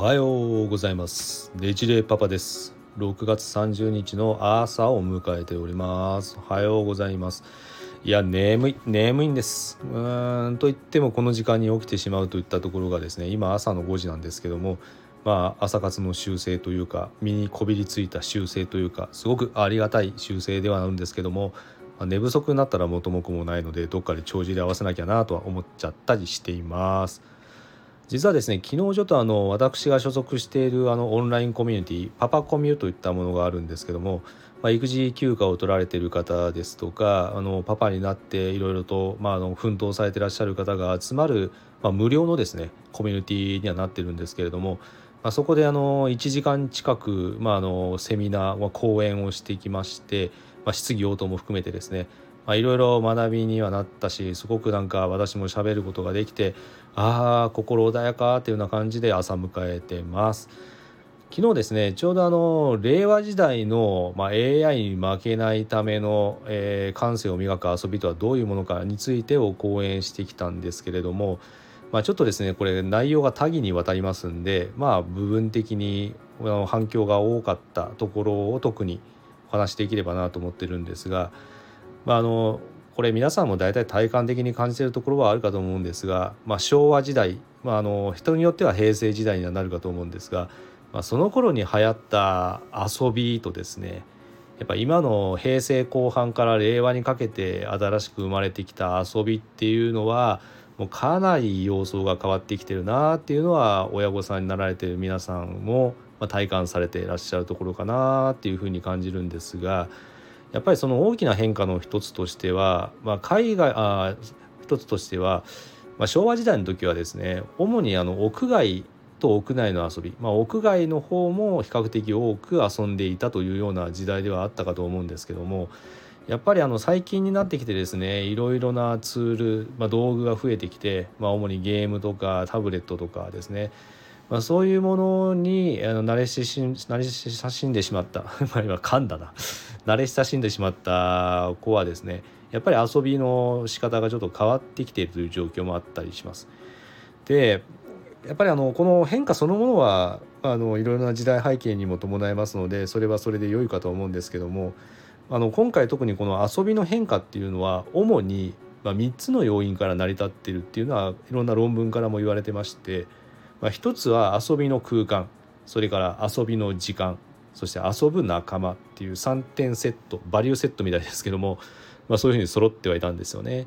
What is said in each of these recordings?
はようございます。デジレイパパです。6月30日の朝を迎えております。おはようございます。いや眠い眠いんです。うーんと言ってもこの時間に起きてしまうといったところがですね今朝の5時なんですけどもまあ朝活の修正というか身にこびりついた修正というかすごくありがたい修正ではあるんですけども寝不足になったら元も子もないのでどっかで帳尻合わせなきゃなとは思っちゃったりしています。実はですね昨日ちょっとあの私が所属しているあのオンラインコミュニティパパコミュといったものがあるんですけども、まあ、育児休暇を取られている方ですとかあのパパになっていろいろと、まあ、あの奮闘されてらっしゃる方が集まる、まあ、無料のですねコミュニティにはなってるんですけれども、まあ、そこであの1時間近く、まあ、あのセミナー、講演をしてきまして、まあ、質疑応答も含めてですねいろいろ学びにはなったしすごくなんか私もしゃべることができてああ心穏やかっていうような感じで朝迎えてます。昨日ですねちょうどあの令和時代の、まあ、AI に負けないための、えー、感性を磨く遊びとはどういうものかについてを講演してきたんですけれども、まあ、ちょっとですねこれ内容が多岐にわたりますんでまあ部分的に反響が多かったところを特にお話しできればなと思ってるんですがまあ、あのこれ皆さんも大体体感的に感じているところはあるかと思うんですが、まあ、昭和時代、まあ、あの人によっては平成時代にはなるかと思うんですが、まあ、その頃に流行った遊びとですねやっぱ今の平成後半から令和にかけて新しく生まれてきた遊びっていうのはもうかなり様相が変わってきてるなっていうのは親御さんになられてる皆さんも体感されていらっしゃるところかなっていうふうに感じるんですが。やっぱりその大きな変化の一つとしては、まあ、海外あ一つとしては、まあ、昭和時代の時はですね主にあの屋外と屋内の遊び、まあ、屋外の方も比較的多く遊んでいたというような時代ではあったかと思うんですけどもやっぱりあの最近になってきてですねいろいろなツール、まあ、道具が増えてきて、まあ、主にゲームとかタブレットとかですねまあ、そういうものにあの慣れし慣れ親しんでしまった まあ今噛んだな 慣れ親しんでしまった子はですねやっぱり遊びの仕方がちょっと変わってきているという状況もあったりします。でやっぱりあのこの変化そのものはあのいろいろな時代背景にも伴いますのでそれはそれで良いかと思うんですけどもあの今回特にこの遊びの変化っていうのは主にま3つの要因から成り立っているっていうのはいろんな論文からも言われてましてまあ、一つは遊びの空間それから遊びの時間そして遊ぶ仲間っていう3点セットバリューセットみたいですけども、まあ、そういうふうに揃ってはいたんですよね。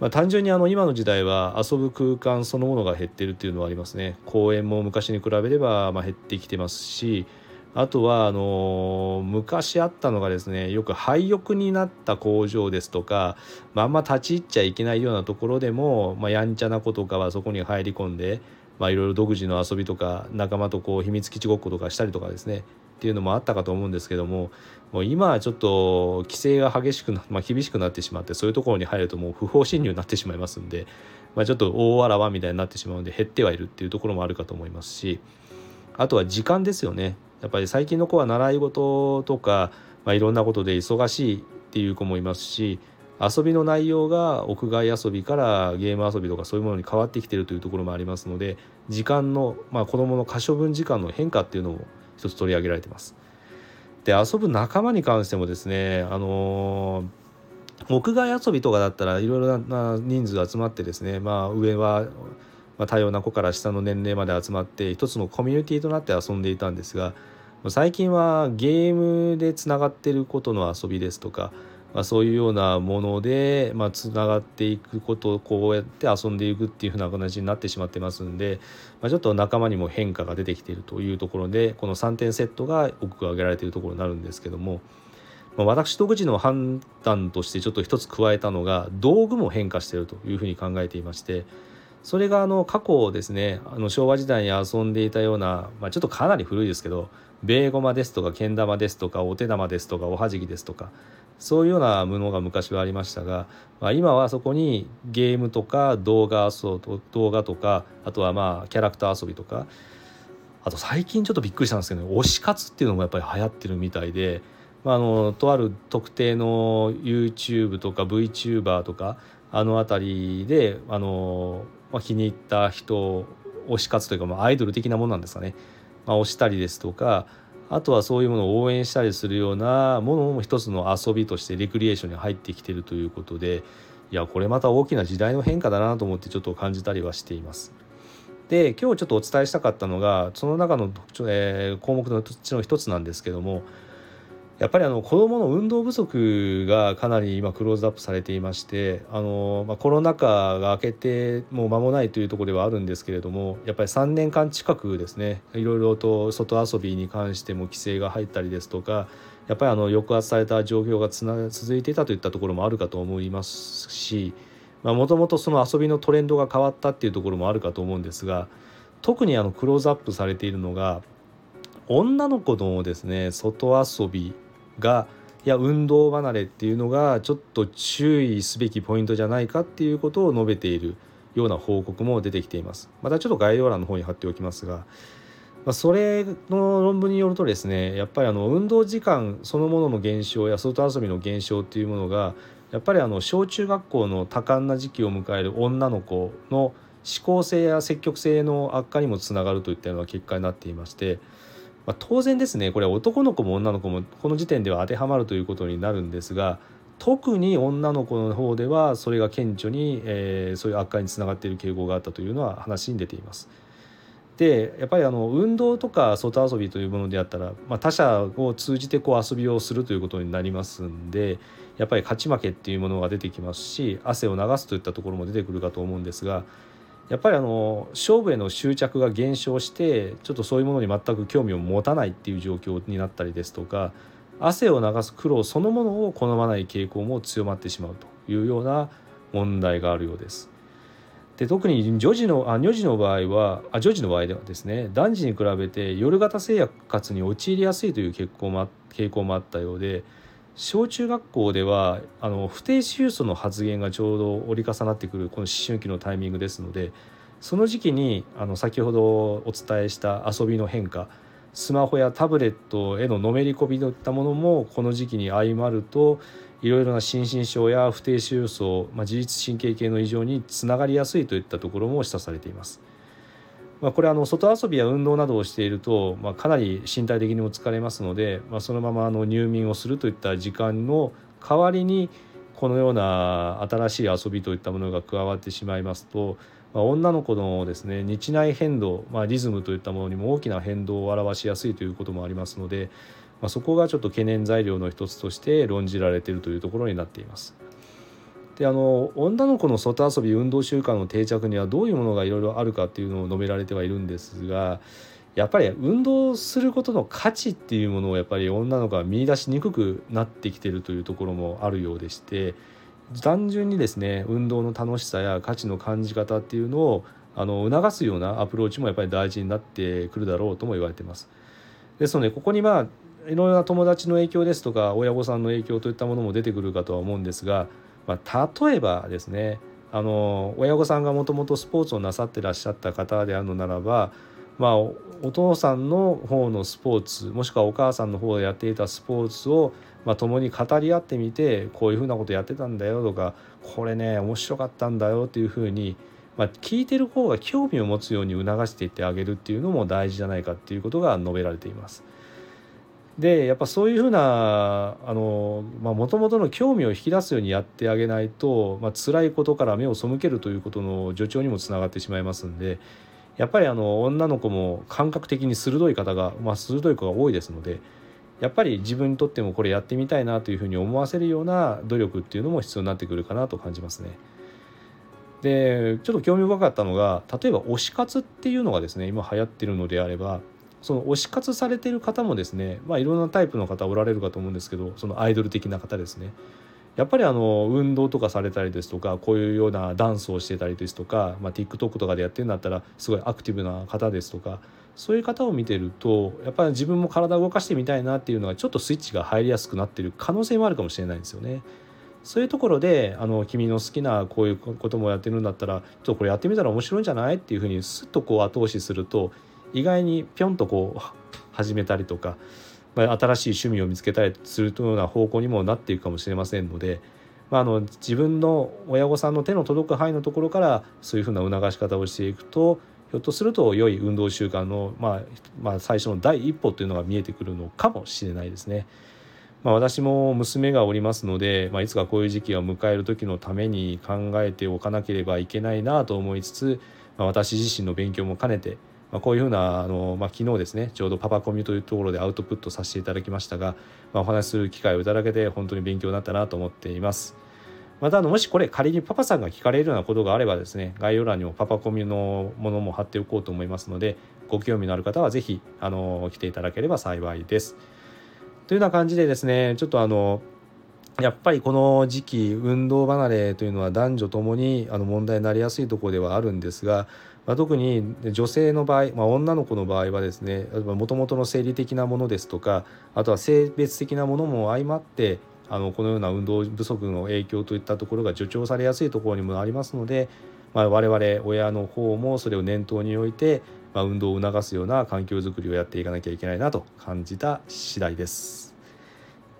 まあ、単純にあの今の時代は遊ぶ空間そのものが減ってるっていうのはありますね。公園も昔に比べればまあ減ってきてますしあとはあの昔あったのがですねよく廃屋になった工場ですとか、まあ、んま立ち入っちゃいけないようなところでも、まあ、やんちゃな子とかはそこに入り込んでまあ、いろいろ独自の遊びとか仲間とこう秘密基地ごっことかしたりとかですねっていうのもあったかと思うんですけどももう今はちょっと規制が激しくな、まあ、厳しくなってしまってそういうところに入るともう不法侵入になってしまいますんで、まあ、ちょっと大わらわみたいになってしまうんで減ってはいるっていうところもあるかと思いますしあとは時間ですよね。やっぱり最近の子は習い事とか、まあ、いろんなことで忙しいっていう子もいますし遊びの内容が屋外遊びからゲーム遊びとかそういうものに変わってきてるというところもありますので時間の、まあ、子どもの可処分時間の変化っていうのも一つ取り上げられてます。で遊ぶ仲間に関してもですねあのー、屋外遊びとかだったらいろいろな人数集まってですね、まあ、上は、多様な子から下の年齢まで集まって一つのコミュニティとなって遊んでいたんですが最近はゲームでつながってることの遊びですとかまあ、そういうようなもので、まあ、つながっていくことをこうやって遊んでいくっていうふうな形になってしまってますんで、まあ、ちょっと仲間にも変化が出てきているというところでこの3点セットが多く挙げられているところになるんですけども、まあ、私独自の判断としてちょっと一つ加えたのが道具も変化しているというふうに考えていまして。それがあの過去ですねあの昭和時代に遊んでいたような、まあ、ちょっとかなり古いですけどベーゴマですとかけん玉ですとかお手玉ですとかおはじきですとかそういうようなものが昔はありましたが、まあ、今はそこにゲームとか動画動画とかあとはまあキャラクター遊びとかあと最近ちょっとびっくりしたんですけど、ね、推し活っていうのもやっぱり流行ってるみたいで、まあ、あのとある特定の YouTube とか VTuber とかあの辺りであの、まあ、気に入った人推し活というか、まあ、アイドル的なものなんですかね、まあ、推したりですとかあとはそういうものを応援したりするようなものも一つの遊びとしてレクリエーションに入ってきてるということでいやこれまた大きな時代の変化だなと思ってちょっと感じたりはしています。で今日ちょっとお伝えしたかったのがその中の、えー、項目のうちの一つなんですけどもやっぱりあの子どもの運動不足がかなり今クローズアップされていましてあの、まあ、コロナ禍が明けてもう間もないというところではあるんですけれどもやっぱり3年間近くですねいろいろと外遊びに関しても規制が入ったりですとかやっぱりあの抑圧された状況がつな続いていたといったところもあるかと思いますしもともとその遊びのトレンドが変わったっていうところもあるかと思うんですが特にあのクローズアップされているのが女の子のですね外遊びがいや運動離れっていうのがちょっと注意すべきポイントじゃないかっていうことを述べているような報告も出てきています。またちょっと概要欄の方に貼っておきますが、まあ、それの論文によるとですねやっぱりあの運動時間そのものの減少や外遊びの減少っていうものがやっぱりあの小中学校の多感な時期を迎える女の子の思考性や積極性の悪化にもつながるといったような結果になっていましてまあ、当然ですねこれは男の子も女の子もこの時点では当てはまるということになるんですが特に女の子の方ではそれが顕著に、えー、そういう悪化につながっている傾向があったというのは話に出ています。でやっぱりあの運動とか外遊びというものであったら、まあ、他者を通じてこう遊びをするということになりますんでやっぱり勝ち負けっていうものが出てきますし汗を流すといったところも出てくるかと思うんですがやっぱりあの勝負への執着が減少してちょっとそういうものに全く興味を持たないっていう状況になったりですとか汗を流す苦労そのものを好まない傾向も強まってしまうというような問題があるようです。で特に女児のあ女児の場合はあ女児の場合ではですね男児に比べて夜型生活に陥りやすいという傾向も傾向もあったようで小中学校ではあの不定収素の発言がちょうど折り重なってくるこの思春期のタイミングですのでその時期にあの先ほどお伝えした遊びの変化スマホやタブレットへののめり込みといったものもこの時期に相まるといろいろな心身症や不定収素、まあ、自律神経系の異常につながりやすいといったところも示唆されています。まあ、これあの外遊びや運動などをしていると、まあ、かなり身体的にも疲れますので、まあ、そのままあの入眠をするといった時間の代わりにこのような新しい遊びといったものが加わってしまいますと、ま、女の子のですね日内変動、まあ、リズムといったものにも大きな変動を表しやすいということもありますので、まあ、そこがちょっと懸念材料の一つとして論じられているというところになっています。であの女の子の外遊び運動習慣の定着にはどういうものがいろいろあるかっていうのを述べられてはいるんですがやっぱり運動することの価値っていうものをやっぱり女の子は見出しにくくなってきてるというところもあるようでして単純にですね運動の楽しさや価値の感じ方っていうのをあの促すようなアプローチもやっぱり大事になってくるだろうとも言われてます。ですのでここにまあいろいろな友達の影響ですとか親御さんの影響といったものも出てくるかとは思うんですがまあ、例えばですねあの親御さんがもともとスポーツをなさってらっしゃった方であるのならば、まあ、お父さんの方のスポーツもしくはお母さんの方でやっていたスポーツを、まあ、共に語り合ってみてこういうふうなことやってたんだよとかこれね面白かったんだよっていうふうに、まあ、聞いてる方が興味を持つように促していってあげるっていうのも大事じゃないかっていうことが述べられています。でやっぱそういうふうなもともとの興味を引き出すようにやってあげないと、まあ辛いことから目を背けるということの助長にもつながってしまいますんでやっぱりあの女の子も感覚的に鋭い方が、まあ、鋭い子が多いですのでやっぱり自分にとってもこれやってみたいなというふうに思わせるような努力っていうのも必要になってくるかなと感じますね。でちょっと興味深かったのが例えば推し活っていうのがですね今流行ってるのであればその推し活されてる方もですね、まあ、いろんなタイプの方おられるかと思うんですけどそのアイドル的な方ですねやっぱりあの運動とかされたりですとかこういうようなダンスをしてたりですとか、まあ、TikTok とかでやってるんだったらすごいアクティブな方ですとかそういう方を見てるとやっぱり自分も体を動かしてみたいなっていうのがちょっとスイッチが入りやすくなってる可能性もあるかもしれないんですよね。そういうところであの君の好きなこういうこともやってるんだったらちょっとこれやってみたら面白いんじゃない？っていうふうにすっとこう後押しすると意外にぴょんとこう始めたりとか、まあ、新しい趣味を見つけたりするというような方向にもなっていくかもしれませんので、まあ、あの自分の親御さんの手の届く範囲のところからそういうふうな促し方をしていくとひょっとすると良い運動習慣の、まあ、まあ最初の第一歩というのが見えてくるのかもしれないですね。まあ、私も娘がおりますので、まあ、いつかこういう時期を迎える時のために考えておかなければいけないなと思いつつ、まあ、私自身の勉強も兼ねて、まあ、こういうふうなあの、まあ、昨日ですねちょうどパパコミというところでアウトプットさせていただきましたが、まあ、お話しする機会をいただけて本当に勉強になったなと思っています。またあのもしこれ仮にパパさんが聞かれるようなことがあればですね概要欄にもパパコミのものも貼っておこうと思いますのでご興味のある方は是非あの来ていただければ幸いです。というような感じでですねちょっとあのやっぱりこの時期運動離れというのは男女ともにあの問題になりやすいところではあるんですが、まあ、特に女性の場合、まあ、女の子の場合はですねもともとの生理的なものですとかあとは性別的なものも相まってあのこのような運動不足の影響といったところが助長されやすいところにもありますので、まあ、我々親の方もそれを念頭に置いて、まあ、運動を促すような環境づくりをやっていかなきゃいけないなと感じた次第です。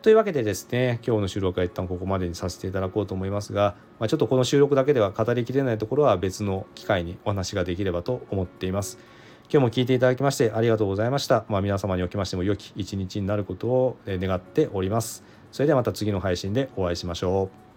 というわけでですね今日の収録は一旦ここまでにさせていただこうと思いますが、まあ、ちょっとこの収録だけでは語りきれないところは別の機会にお話ができればと思っています。今日も聞いていただきましてありがとうございました。まあ、皆様におきましても良き一日になることを願っております。それではまた次の配信でお会いしましょう。